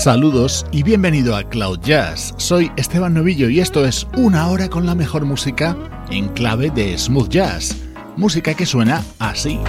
Saludos y bienvenido a Cloud Jazz. Soy Esteban Novillo y esto es una hora con la mejor música en clave de smooth jazz. Música que suena así.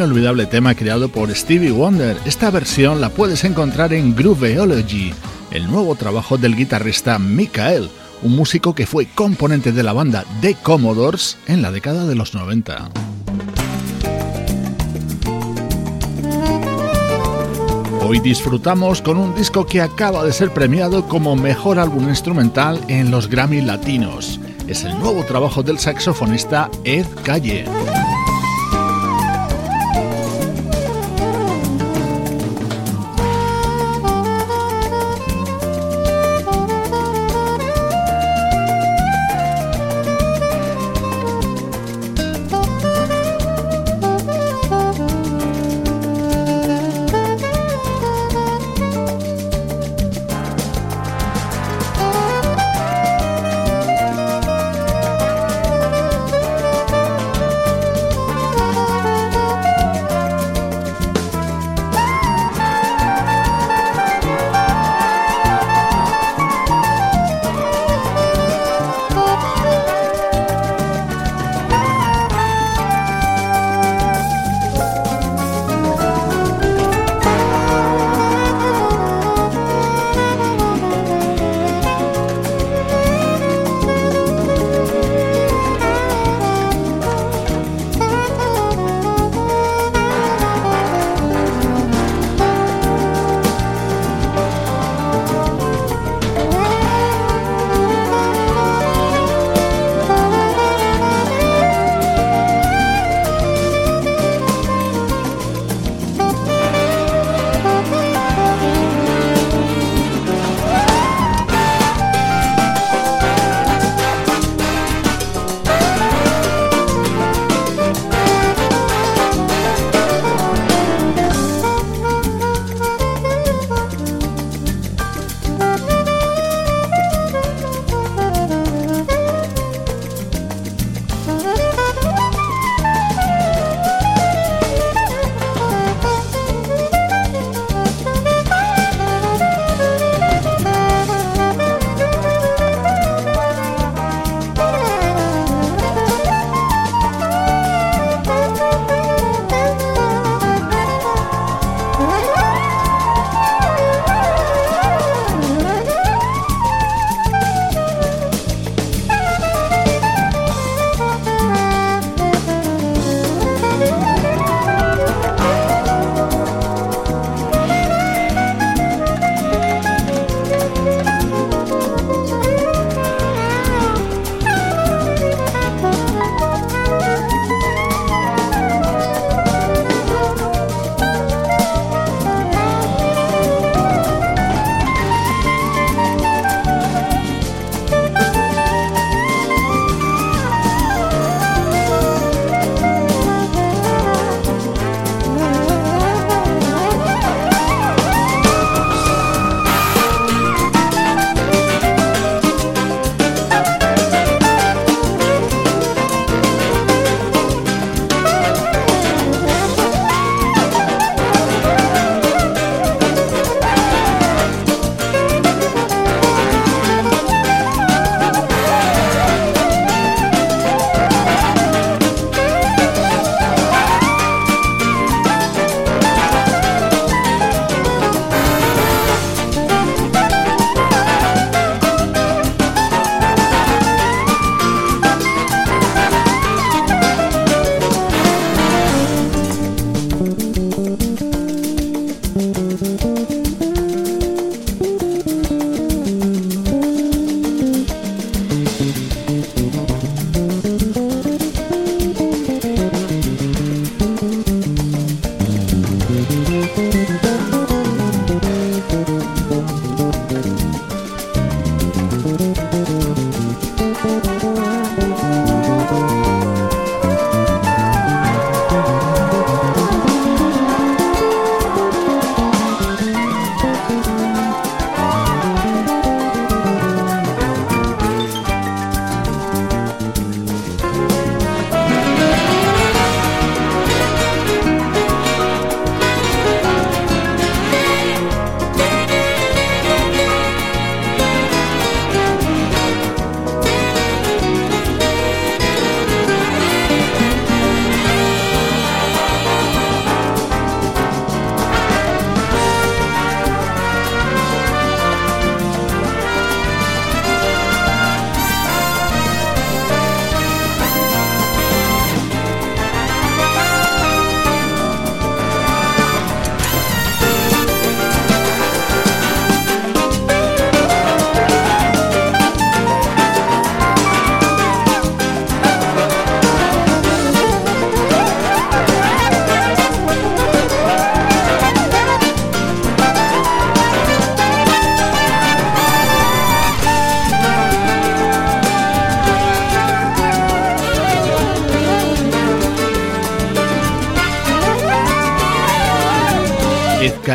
Inolvidable tema creado por Stevie Wonder. Esta versión la puedes encontrar en Grooveology, el nuevo trabajo del guitarrista Mikael, un músico que fue componente de la banda The Commodores en la década de los 90. Hoy disfrutamos con un disco que acaba de ser premiado como mejor álbum instrumental en los Grammy Latinos. Es el nuevo trabajo del saxofonista Ed Calle.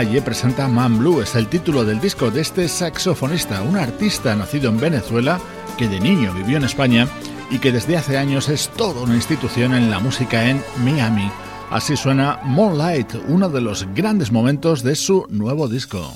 Ed Calle presenta Man Blue, es el título del disco de este saxofonista, un artista nacido en Venezuela que de niño vivió en España y que desde hace años es toda una institución en la música en Miami. Así suena Moonlight, uno de los grandes momentos de su nuevo disco.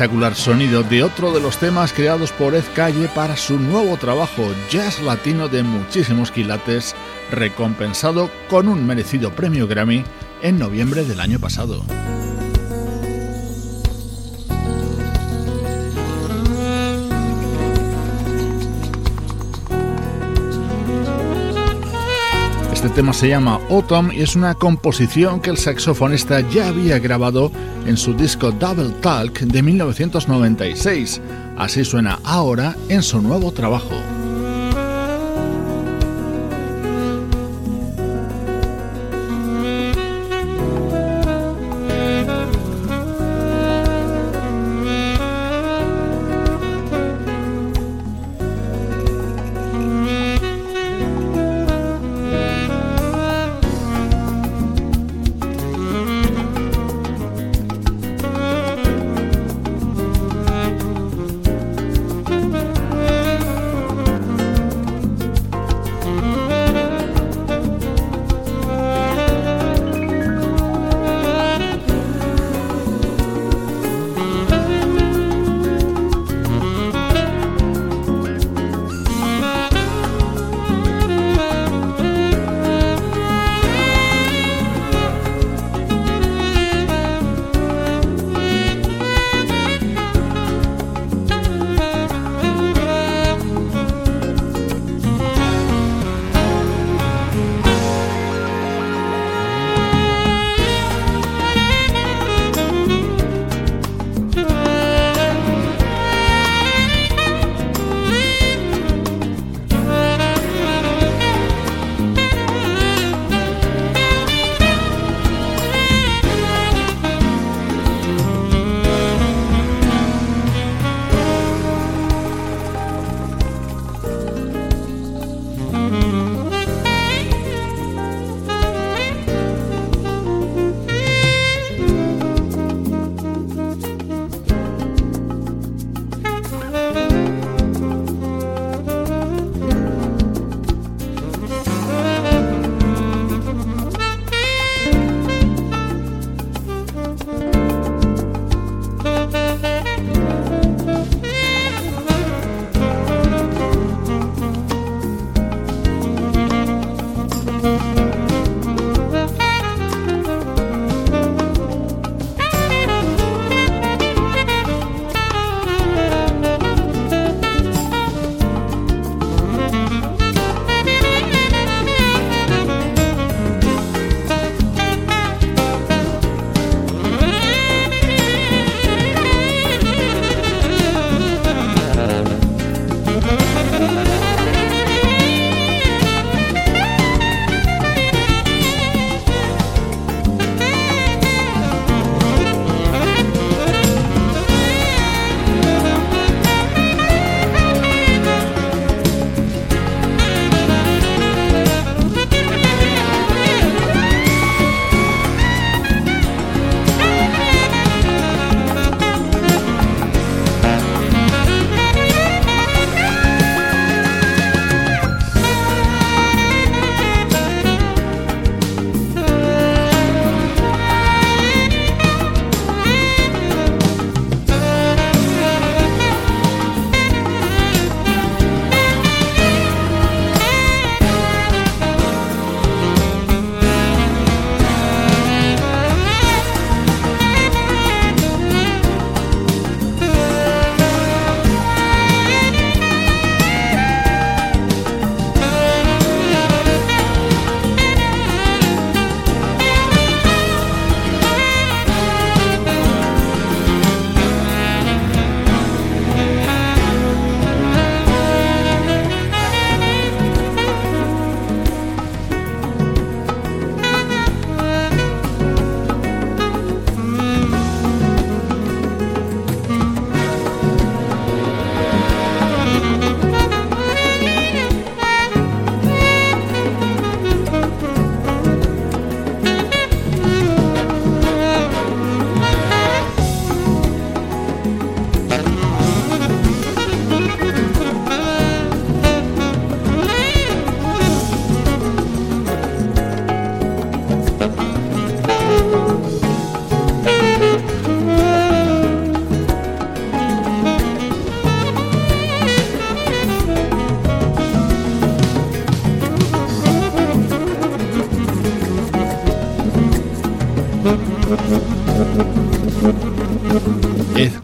Espectacular sonido de otro de los temas creados por Ed Calle para su nuevo trabajo, jazz latino de muchísimos quilates, recompensado con un merecido premio Grammy en noviembre del año pasado. Este tema se llama Autumn y es una composición que el saxofonista ya había grabado en su disco Double Talk de 1996. Así suena ahora en su nuevo trabajo.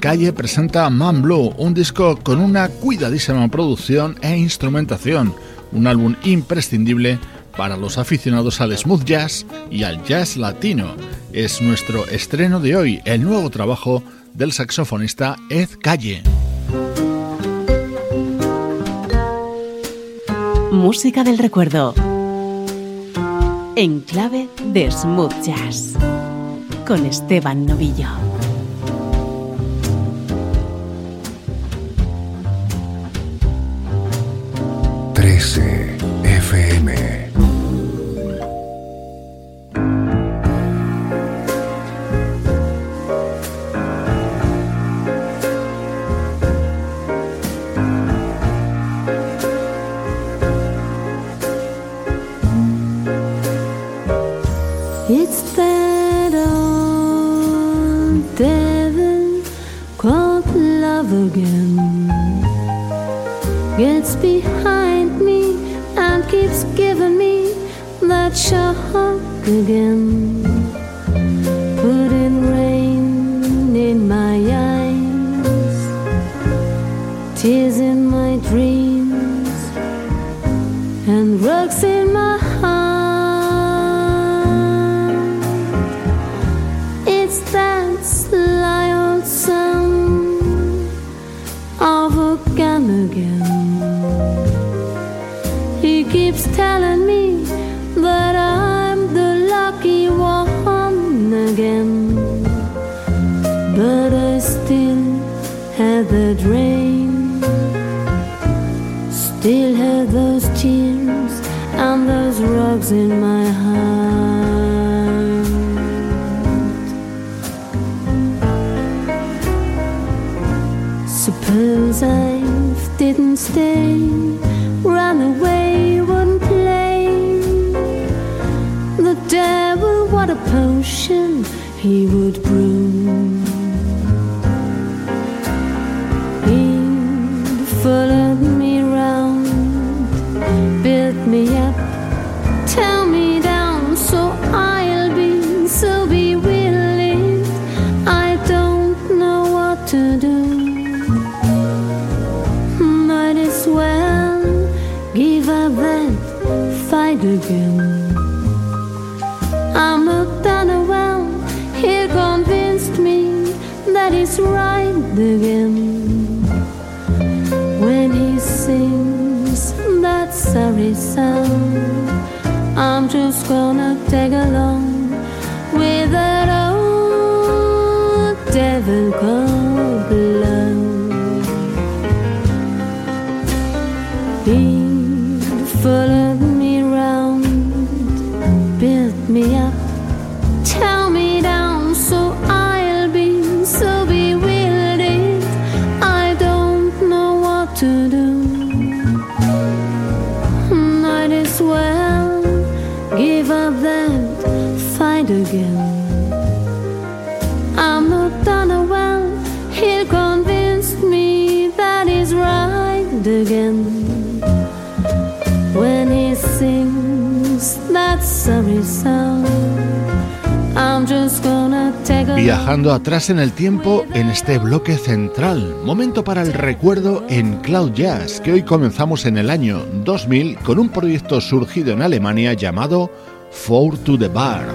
Calle presenta Man Blue, un disco con una cuidadísima producción e instrumentación, un álbum imprescindible para los aficionados al smooth jazz y al jazz latino. Es nuestro estreno de hoy, el nuevo trabajo del saxofonista Ed Calle. Música del recuerdo. En clave de smooth jazz. Con Esteban Novillo. Viajando atrás en el tiempo en este bloque central, momento para el recuerdo en Cloud Jazz, que hoy comenzamos en el año 2000 con un proyecto surgido en Alemania llamado Four to the Bar.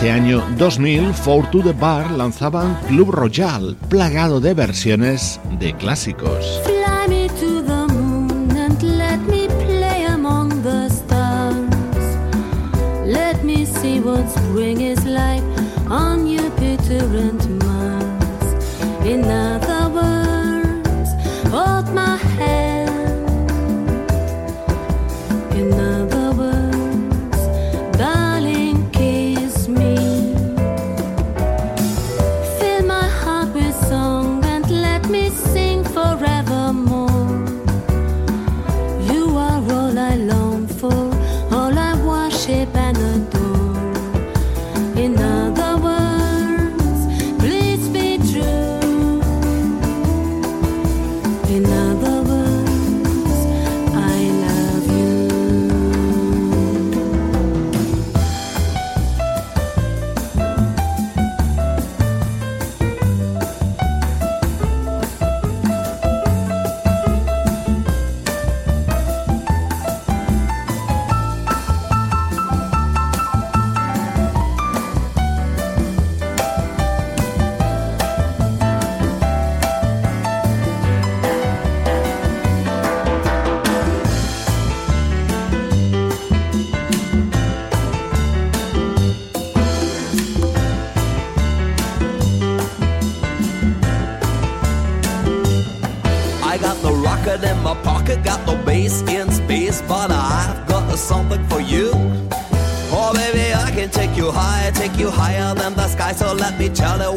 Ese año 2000, Four to the Bar lanzaban Club Royal, plagado de versiones de clásicos. each other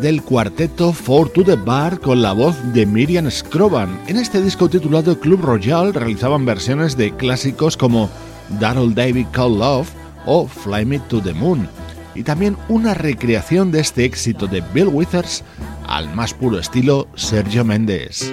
Del cuarteto Four to the Bar con la voz de Miriam Scroban. En este disco titulado Club Royal realizaban versiones de clásicos como Darrell David Call Love o Fly Me to the Moon. Y también una recreación de este éxito de Bill Withers al más puro estilo Sergio Méndez.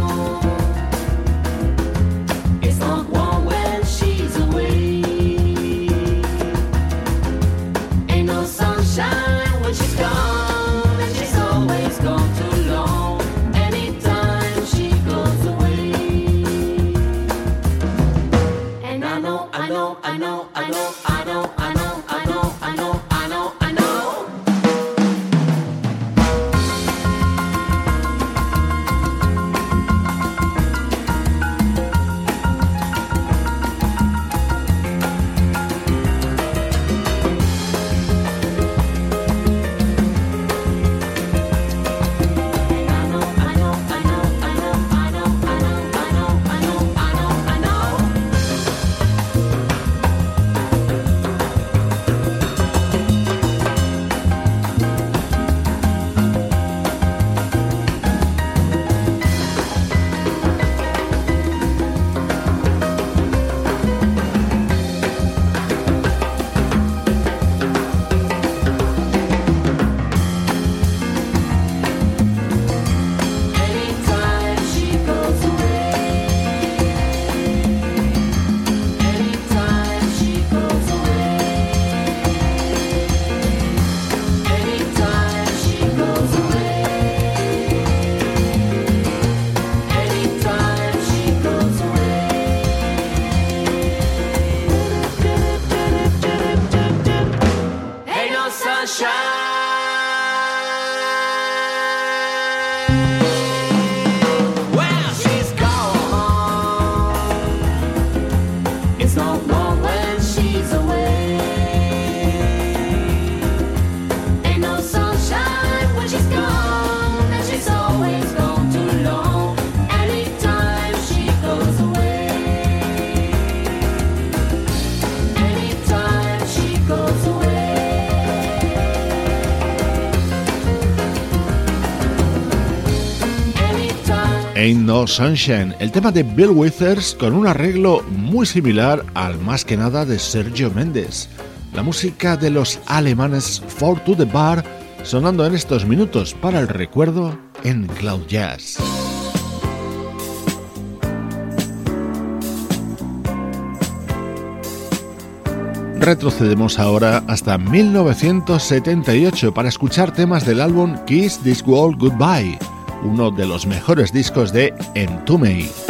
gone. Sunshine, el tema de Bill Withers con un arreglo muy similar al más que nada de Sergio Méndez. La música de los alemanes Four to the Bar sonando en estos minutos para el recuerdo en Cloud Jazz. Retrocedemos ahora hasta 1978 para escuchar temas del álbum Kiss This World Goodbye, uno de los mejores discos de Entombed.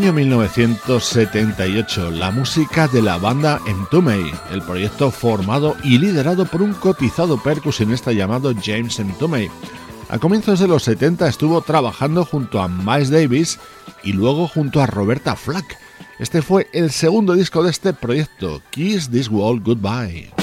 Año 1978, la música de la banda Entombed, el proyecto formado y liderado por un cotizado percusionista llamado James Entombed. A comienzos de los 70 estuvo trabajando junto a Miles Davis y luego junto a Roberta Flack. Este fue el segundo disco de este proyecto, Kiss This World Goodbye.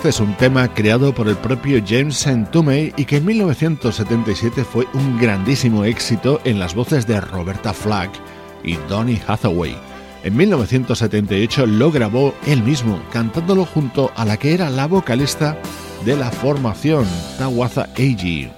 Este es un tema creado por el propio James Entombed y que en 1977 fue un grandísimo éxito en las voces de Roberta Flack y Donny Hathaway. En 1978 lo grabó él mismo, cantándolo junto a la que era la vocalista de la formación, Tawaza Eiji.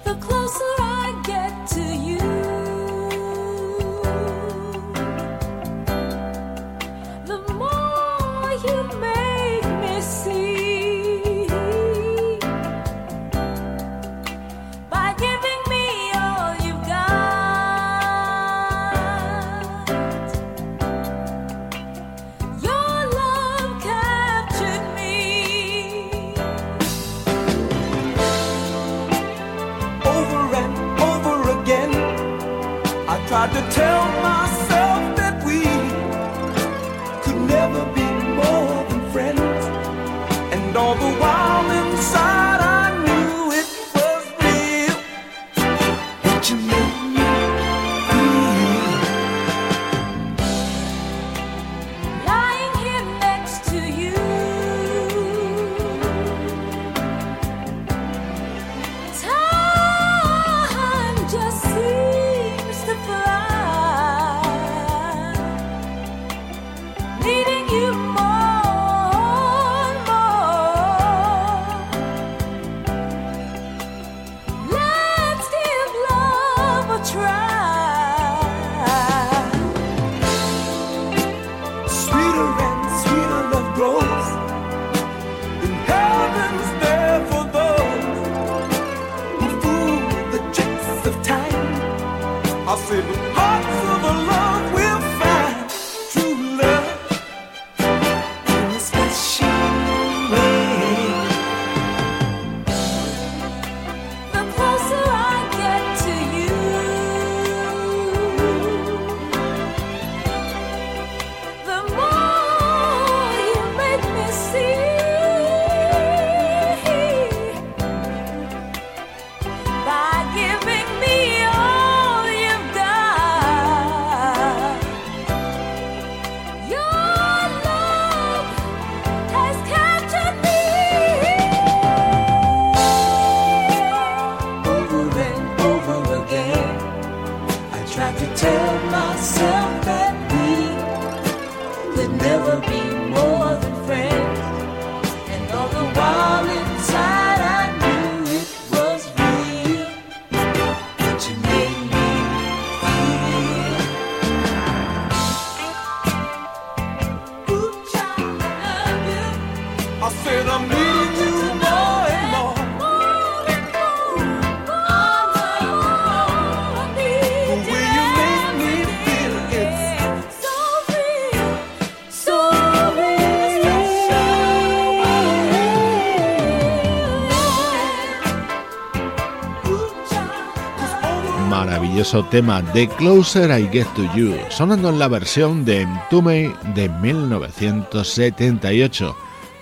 Tema The Closer I Get to You, sonando en la versión de Entume de 1978.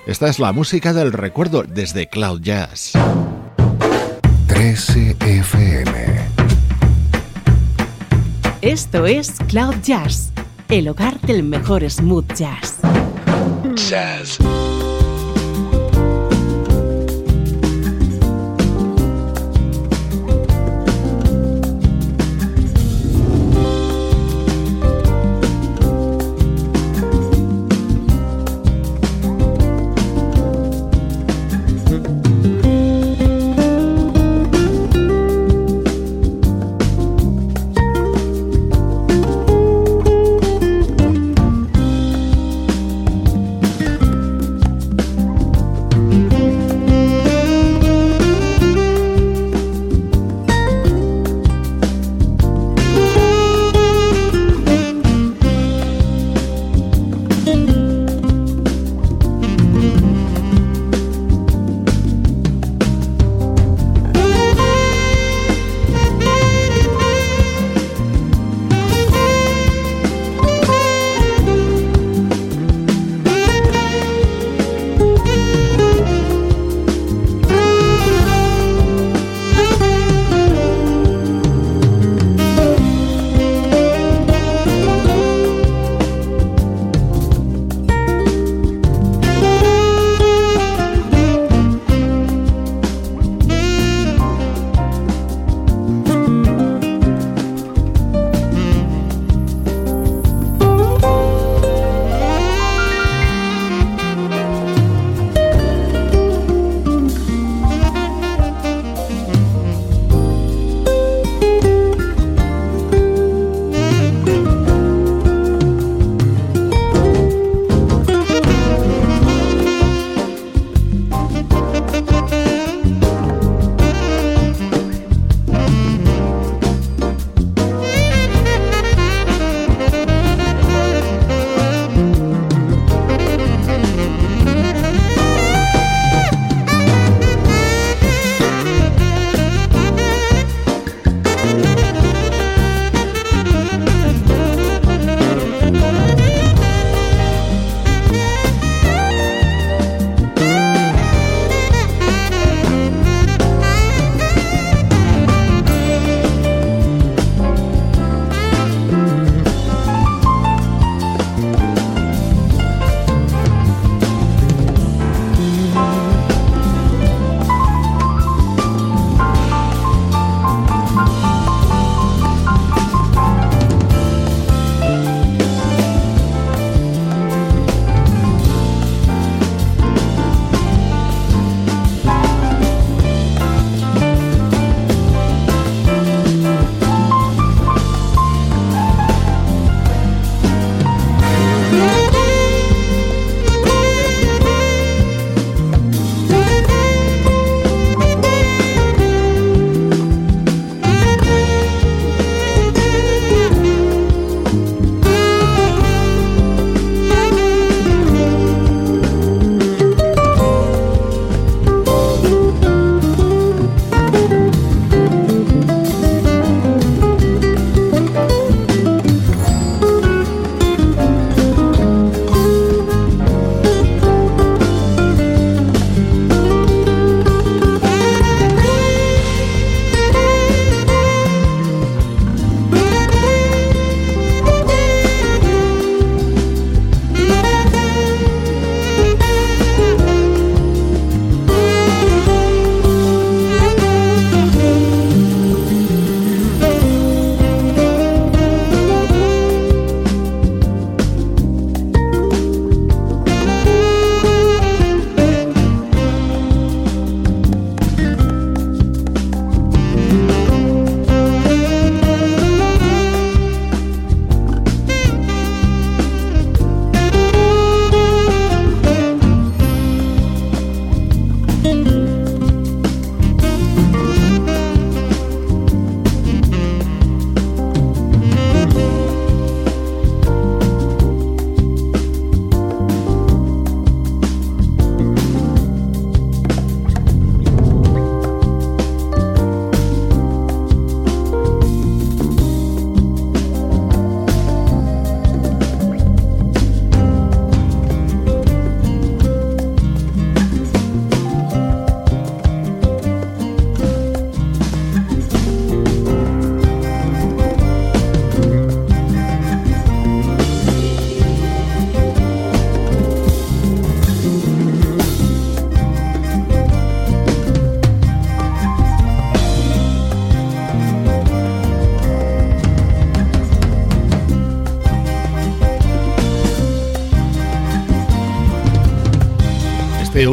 Esta es la música del recuerdo desde Cloud Jazz. 13 FM. Esto es Cloud Jazz, el hogar del mejor smooth jazz. Jazz.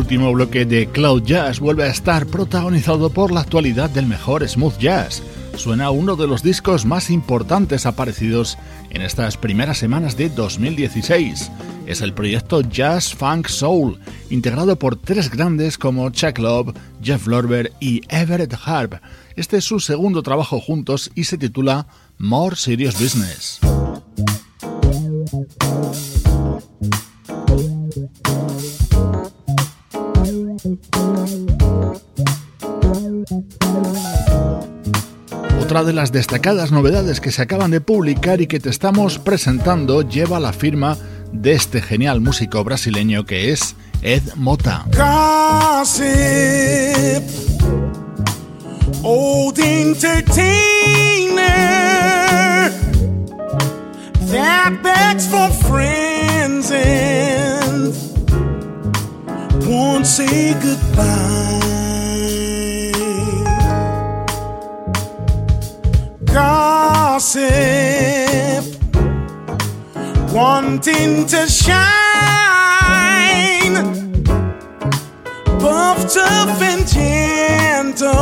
Último bloque de Cloud Jazz vuelve a estar protagonizado por la actualidad del mejor smooth jazz. Suena uno de los discos más importantes aparecidos en estas primeras semanas de 2016. Es el proyecto Jazz Funk Soul, integrado por tres grandes como Chuck Love, Jeff Lorber y Everett Harp. Este es su segundo trabajo juntos y se titula More Serious Business. Otra de las destacadas novedades que se acaban de publicar y que te estamos presentando lleva la firma de este genial músico brasileño que es Ed Mota. Gossip, old that begs for friends and won't say goodbye. Gossip, wanting to shine, puffed up and gentle,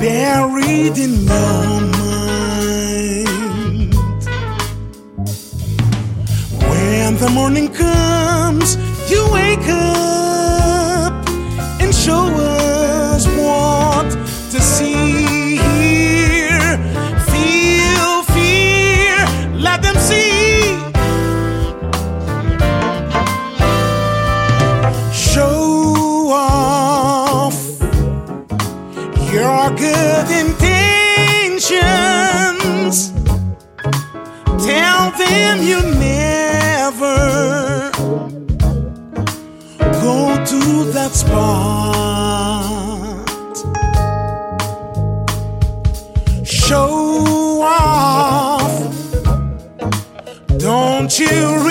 buried in your mind. When the morning comes, you wake up and show us Tell you never go to that spot. Show off. Don't you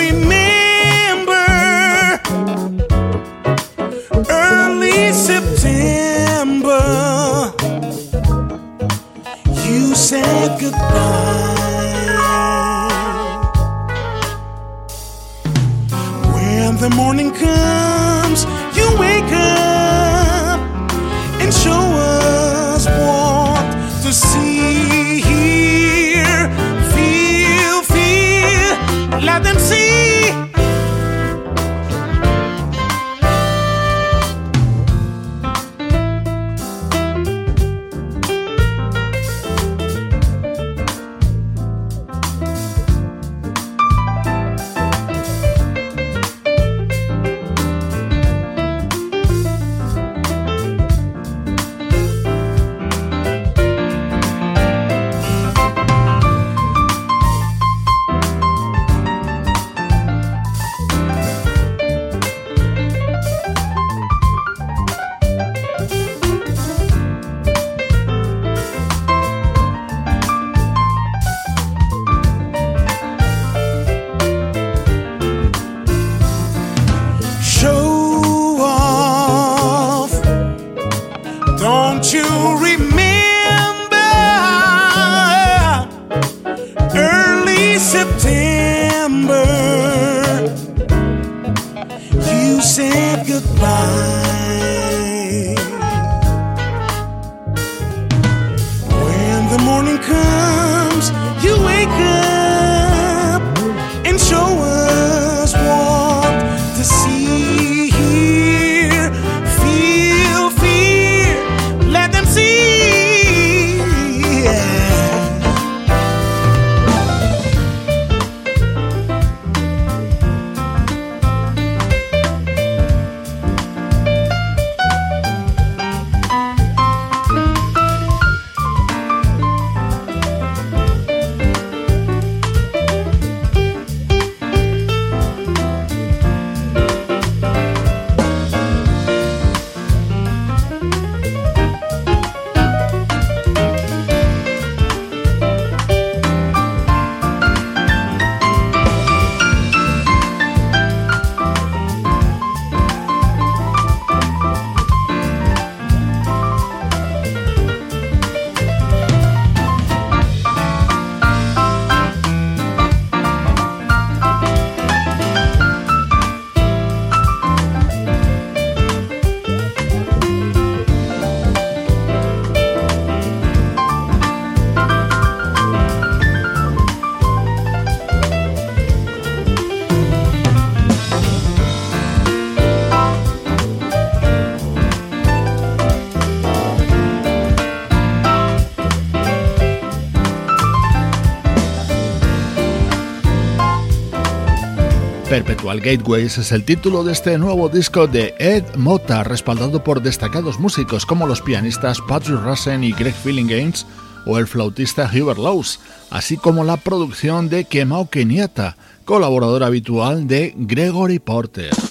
Perpetual Gateways es el título de este nuevo disco de Ed Mota, respaldado por destacados músicos como los pianistas Patrick Russen y Greg Games o el flautista Hubert Lowe's, así como la producción de Kemao Kenyatta, colaborador habitual de Gregory Porter.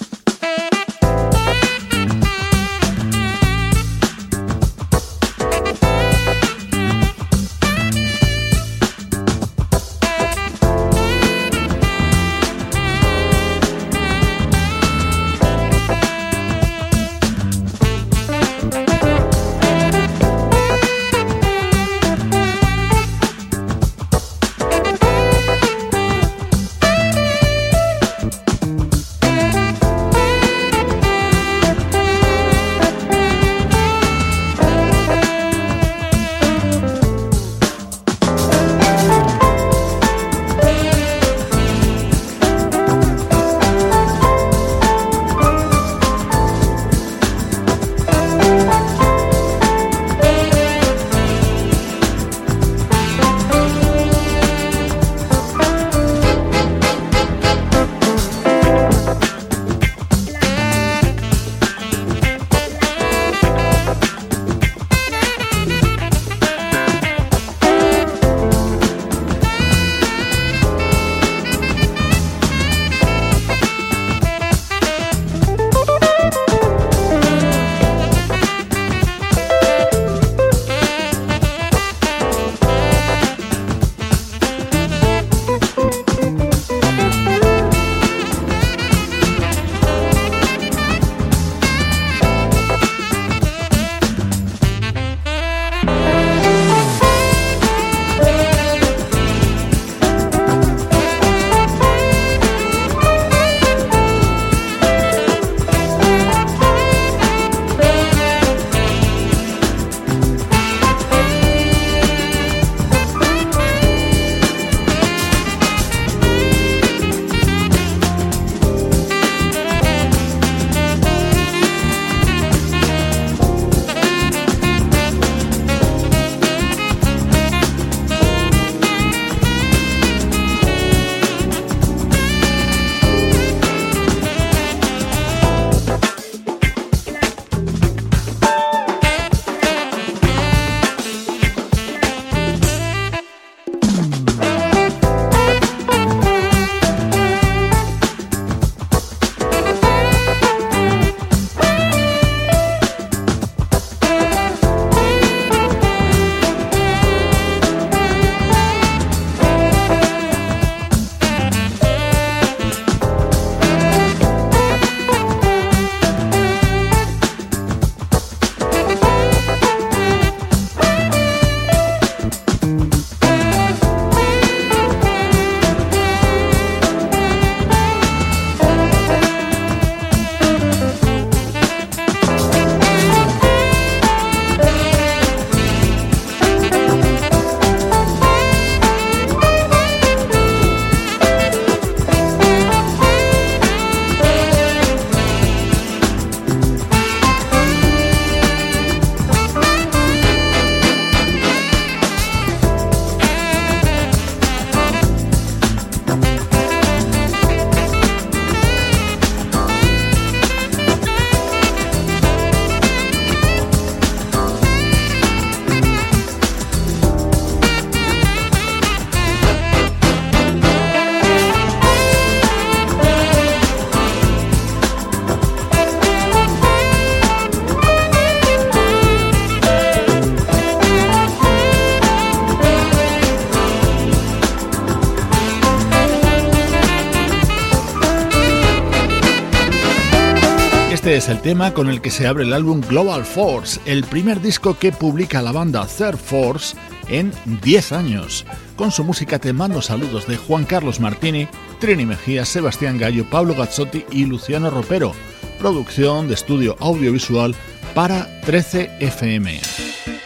Es el tema con el que se abre el álbum Global Force, el primer disco que publica la banda Third Force en 10 años. Con su música te mando saludos de Juan Carlos Martini, Trini Mejía, Sebastián Gallo, Pablo Gazzotti y Luciano Ropero. Producción de estudio audiovisual para 13 FM.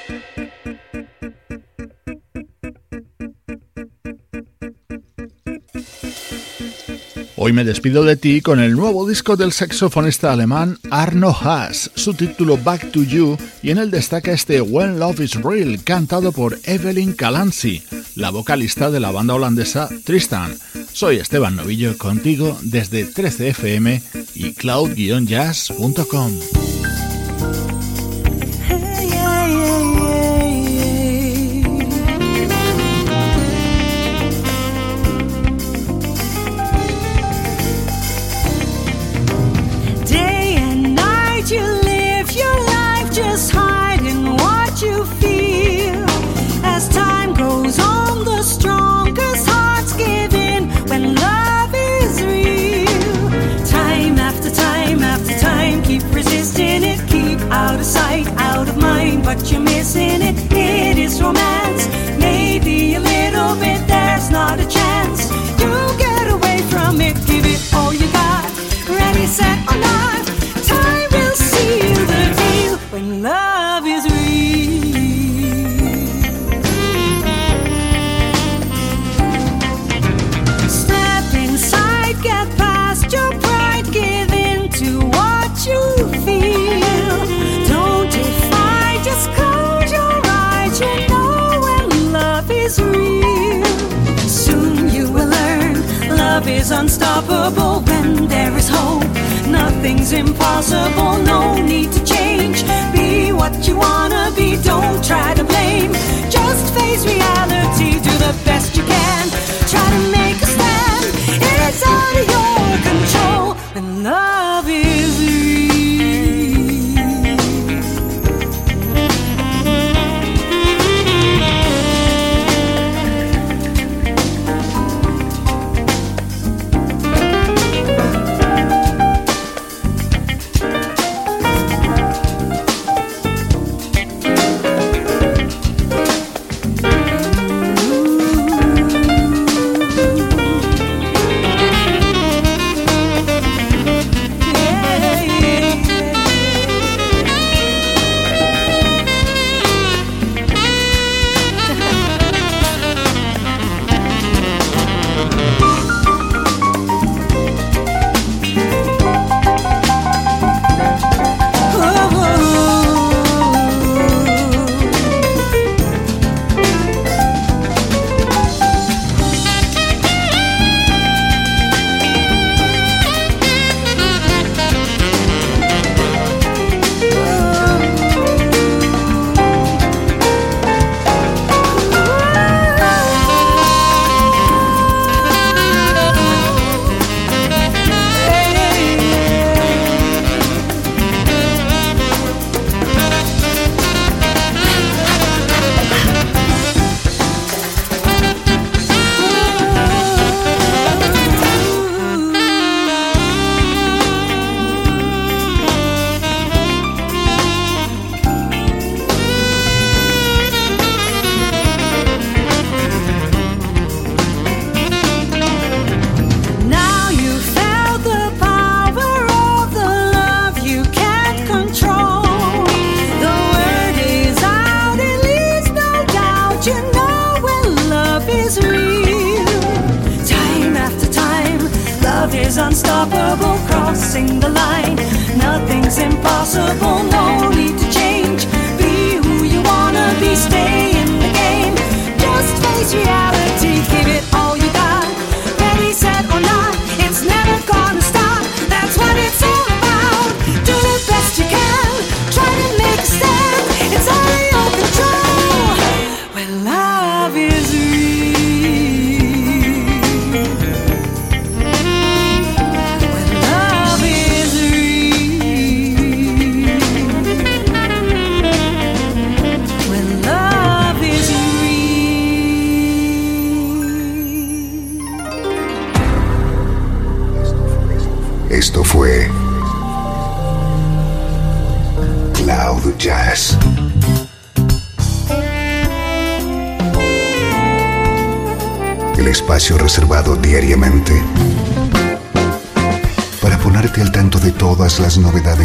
Hoy me despido de ti con el nuevo disco del saxofonista alemán Arno Haas, su título Back to You, y en él destaca este When Love is Real, cantado por Evelyn Calanzi, la vocalista de la banda holandesa Tristan. Soy Esteban Novillo contigo desde 13fm y cloud-jazz.com. is real. Soon you will learn love is unstoppable when there is hope. Nothing's impossible, no need to change. Be what you wanna be, don't try to blame. Just face reality, do the best you can. Try to make a stand, it's out of your control. When love is real.